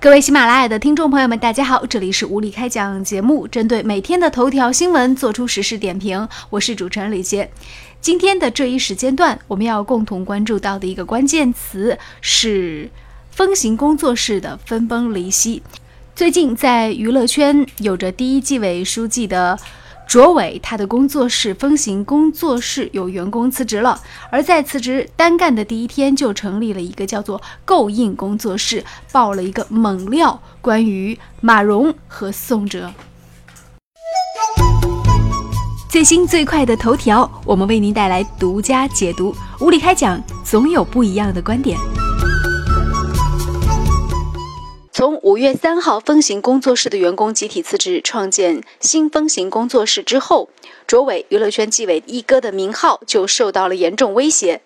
各位喜马拉雅的听众朋友们，大家好，这里是无理开讲节目，针对每天的头条新闻做出实时点评，我是主持人李杰。今天的这一时间段，我们要共同关注到的一个关键词是风行工作室的分崩离析。最近在娱乐圈有着第一纪委书记的。卓伟他的工作室风行工作室有员工辞职了，而在辞职单干的第一天就成立了一个叫做够印工作室，爆了一个猛料，关于马蓉和宋哲。最新最快的头条，我们为您带来独家解读，无理开讲，总有不一样的观点。从五月三号，风行工作室的员工集体辞职，创建新风行工作室之后，卓伟娱乐圈纪委一哥的名号就受到了严重威胁。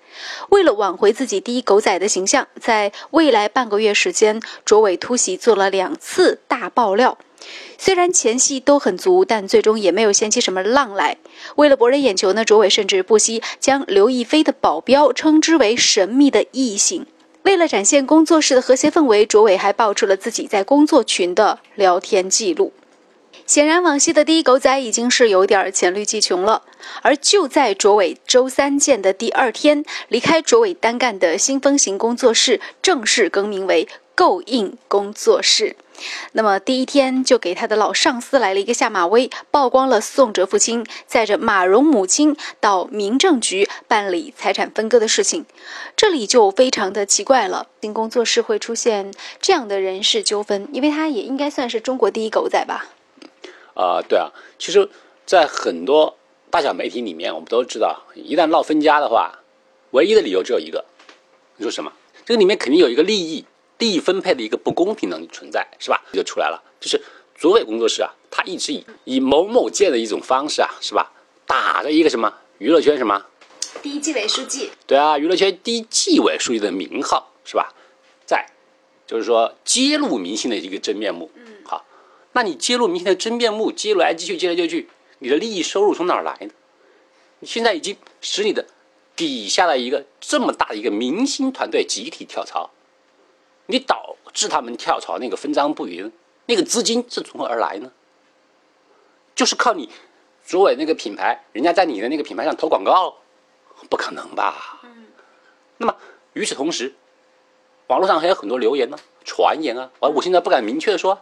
为了挽回自己第一狗仔的形象，在未来半个月时间，卓伟突袭做了两次大爆料。虽然前戏都很足，但最终也没有掀起什么浪来。为了博人眼球呢，卓伟甚至不惜将刘亦菲的保镖称之为神秘的异性。为了展现工作室的和谐氛围，卓伟还爆出了自己在工作群的聊天记录。显然，往昔的第一狗仔已经是有点黔驴技穷了。而就在卓伟周三见的第二天，离开卓伟单干的新风行工作室正式更名为够印工作室。那么第一天就给他的老上司来了一个下马威，曝光了宋哲父亲载着马蓉母亲到民政局办理财产分割的事情，这里就非常的奇怪了。新工作室会出现这样的人事纠纷，因为他也应该算是中国第一狗仔吧？啊，对啊，其实，在很多大小媒体里面，我们都知道，一旦闹分家的话，唯一的理由只有一个，你说什么？这个里面肯定有一个利益。利益分配的一个不公平的存在，是吧？就出来了，就是卓伟工作室啊，他一直以以某某界的一种方式啊，是吧？打着一个什么娱乐圈什么第一纪委书记，对啊，娱乐圈第一纪委书记的名号，是吧？在就是说揭露明星的一个真面目。嗯，好，那你揭露明星的真面目，揭露来揭去，揭来就去，你的利益收入从哪儿来呢？你现在已经使你的底下的一个这么大的一个明星团队集体跳槽。你导致他们跳槽那个分赃不匀，那个资金是从何而来呢？就是靠你卓伟那个品牌，人家在你的那个品牌上投广告，不可能吧？嗯。那么与此同时，网络上还有很多留言呢，传言啊，我我现在不敢明确的说，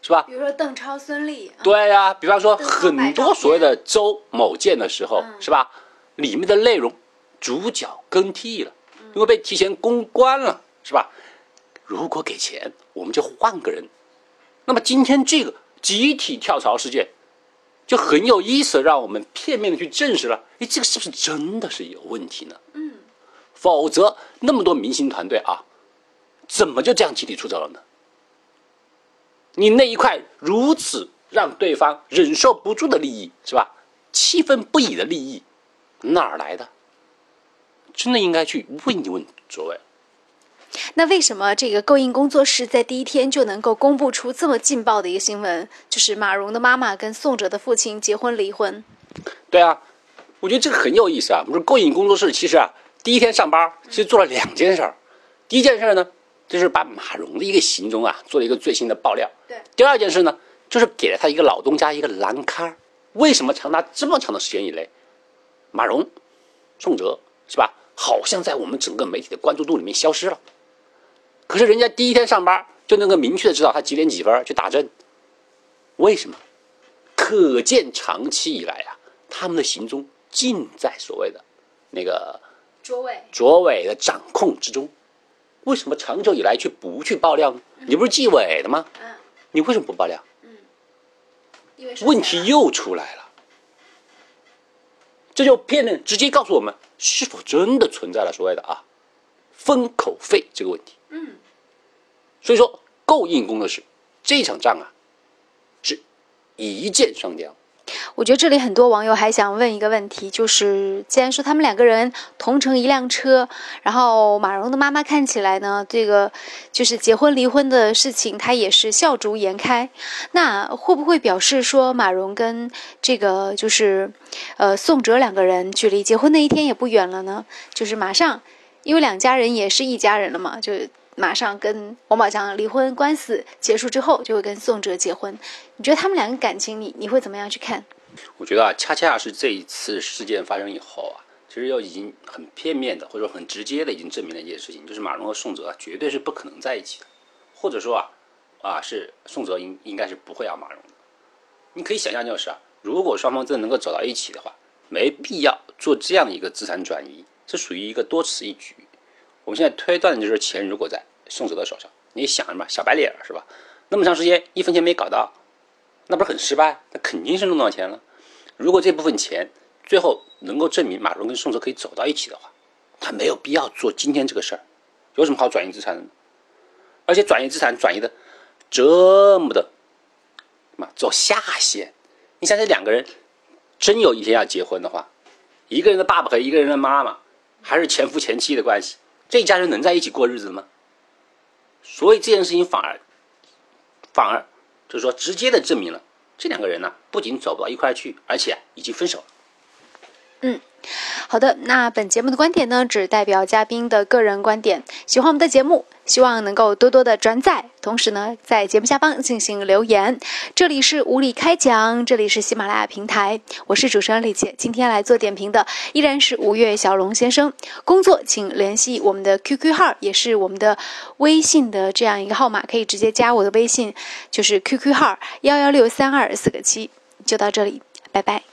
是吧？比如说邓超、孙俪。对呀，比方说很多所谓的周某建的时候，是吧？里面的内容主角更替了，因为被提前公关了，是吧？如果给钱，我们就换个人。那么今天这个集体跳槽事件，就很有意思，让我们片面的去证实了：哎，这个是不是真的是有问题呢？嗯。否则，那么多明星团队啊，怎么就这样集体出走了呢？你那一块如此让对方忍受不住的利益，是吧？气愤不已的利益，哪儿来的？真的应该去问一问卓伟。那为什么这个购印工作室在第一天就能够公布出这么劲爆的一个新闻？就是马蓉的妈妈跟宋哲的父亲结婚离婚。对啊，我觉得这个很有意思啊。我们说购印工作室其实啊，第一天上班其实做了两件事儿。第一件事呢，就是把马蓉的一个行踪啊做了一个最新的爆料。对。第二件事呢，就是给了他一个老东家一个栏杆。为什么长达这么长的时间以来，马蓉、宋哲是吧，好像在我们整个媒体的关注度里面消失了？可是人家第一天上班就能够明确的知道他几点几分去打针，为什么？可见长期以来啊，他们的行踪尽在所谓的那个卓伟卓伟的掌控之中。为什么长久以来却不去爆料呢？你不是纪委的吗？嗯。你为什么不爆料？嗯。问题又出来了。这就骗人，直接告诉我们是否真的存在了所谓的啊封口费这个问题。嗯，所以说，够硬工作室这场仗啊，是一箭双雕。我觉得这里很多网友还想问一个问题，就是既然说他们两个人同乘一辆车，然后马蓉的妈妈看起来呢，这个就是结婚离婚的事情，她也是笑逐颜开，那会不会表示说马蓉跟这个就是呃宋哲两个人距离结婚那一天也不远了呢？就是马上，因为两家人也是一家人了嘛，就。马上跟王宝强离婚，官司结束之后就会跟宋哲结婚。你觉得他们两个感情，你你会怎么样去看？我觉得啊，恰恰是这一次事件发生以后啊，其实又已经很片面的或者说很直接的已经证明了一件事情，就是马蓉和宋哲啊绝对是不可能在一起的，或者说啊啊是宋哲应应该是不会要马蓉的。你可以想象就是啊，如果双方真的能够走到一起的话，没必要做这样的一个资产转移，这属于一个多此一举。我们现在推断的就是钱如果在宋哲的手上，你想什么小白脸是吧？那么长时间一分钱没搞到，那不是很失败？那肯定是弄到钱了。如果这部分钱最后能够证明马蓉跟宋哲可以走到一起的话，他没有必要做今天这个事儿。有什么好转移资产的？而且转移资产转移的这么的嘛走下线。你想这两个人真有一天要结婚的话，一个人的爸爸和一个人的妈妈还是前夫前妻的关系，这一家人能在一起过日子吗？所以这件事情反而反而就是说直接的证明了。这两个人呢，不仅走不到一块去，而且已经分手了。嗯，好的，那本节目的观点呢，只代表嘉宾的个人观点。喜欢我们的节目，希望能够多多的转载，同时呢，在节目下方进行留言。这里是无理开讲，这里是喜马拉雅平台，我是主持人李姐。今天来做点评的依然是吴越小龙先生。工作请联系我们的 QQ 号，也是我们的微信的这样一个号码，可以直接加我的微信，就是 QQ 号幺幺六三二四个七。就到这里，拜拜。